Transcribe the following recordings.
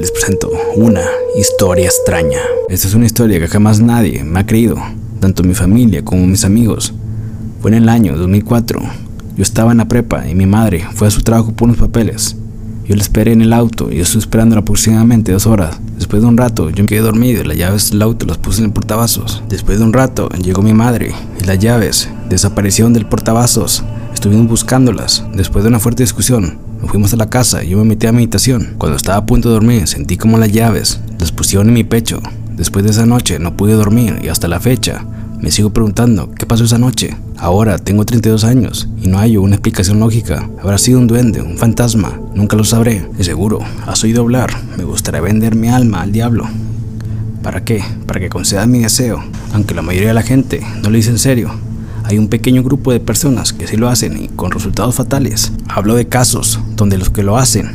Les presento una historia extraña. Esta es una historia que jamás nadie me ha creído, tanto mi familia como mis amigos. Fue en el año 2004. Yo estaba en la prepa y mi madre fue a su trabajo por unos papeles. Yo la esperé en el auto y estuve esperando aproximadamente dos horas. Después de un rato yo me quedé dormido y las llaves del auto las puse en el portavasos. Después de un rato llegó mi madre y las llaves desaparecieron del portavasos. Estuvimos buscándolas. Después de una fuerte discusión, nos fuimos a la casa y yo me metí a meditación. Cuando estaba a punto de dormir, sentí como las llaves las pusieron en mi pecho. Después de esa noche no pude dormir y hasta la fecha me sigo preguntando qué pasó esa noche. Ahora tengo 32 años y no hay una explicación lógica. Habrá sido un duende, un fantasma, nunca lo sabré. De seguro, has oído hablar. Me gustaría vender mi alma al diablo. ¿Para qué? Para que conceda mi deseo. Aunque la mayoría de la gente no lo dice en serio. Hay un pequeño grupo de personas que sí lo hacen y con resultados fatales. Hablo de casos donde los que lo hacen,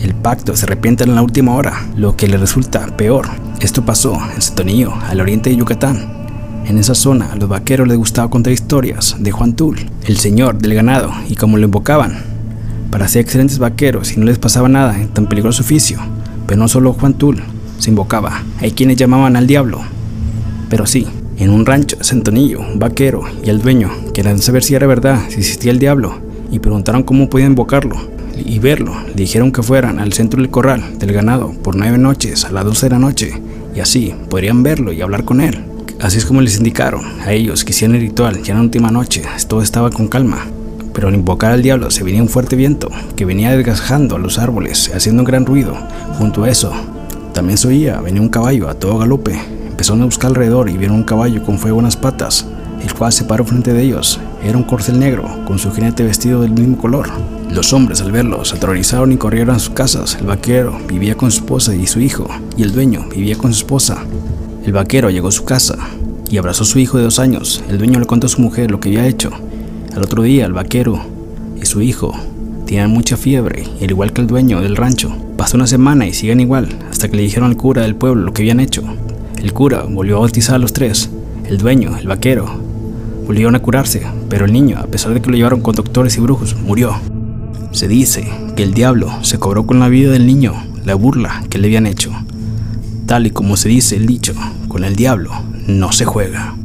el pacto se arrepienten en la última hora, lo que le resulta peor. Esto pasó en Setonillo, al oriente de Yucatán, en esa zona a los vaqueros les gustaba contar historias de Juan Tul, el señor del ganado, y como lo invocaban, para ser excelentes vaqueros y no les pasaba nada en tan peligroso oficio. Pero no solo Juan Tul se invocaba, hay quienes llamaban al diablo. Pero sí, en un rancho de Santonillo, un vaquero y el dueño querían saber si era verdad, si existía el diablo, y preguntaron cómo podían invocarlo y verlo. Le dijeron que fueran al centro del corral del ganado por nueve noches a las doce de la noche, y así podrían verlo y hablar con él. Así es como les indicaron a ellos que hicieran el ritual ya en la última noche, todo estaba con calma. Pero al invocar al diablo se venía un fuerte viento que venía desgajando a los árboles, haciendo un gran ruido. Junto a eso, también se oía, venía un caballo a todo galope. Empezaron a buscar alrededor y vieron un caballo con fuego en las patas, el cual se paró frente de ellos. Era un corcel negro, con su jinete vestido del mismo color. Los hombres al verlo se aterrorizaron y corrieron a sus casas. El vaquero vivía con su esposa y su hijo, y el dueño vivía con su esposa. El vaquero llegó a su casa y abrazó a su hijo de dos años. El dueño le contó a su mujer lo que había hecho. Al otro día, el vaquero y su hijo tenían mucha fiebre, al igual que el dueño del rancho. Pasó una semana y siguen igual, hasta que le dijeron al cura del pueblo lo que habían hecho. El cura volvió a bautizar a los tres. El dueño, el vaquero, volvieron a curarse, pero el niño, a pesar de que lo llevaron con doctores y brujos, murió. Se dice que el diablo se cobró con la vida del niño la burla que le habían hecho. Tal y como se dice el dicho, con el diablo no se juega.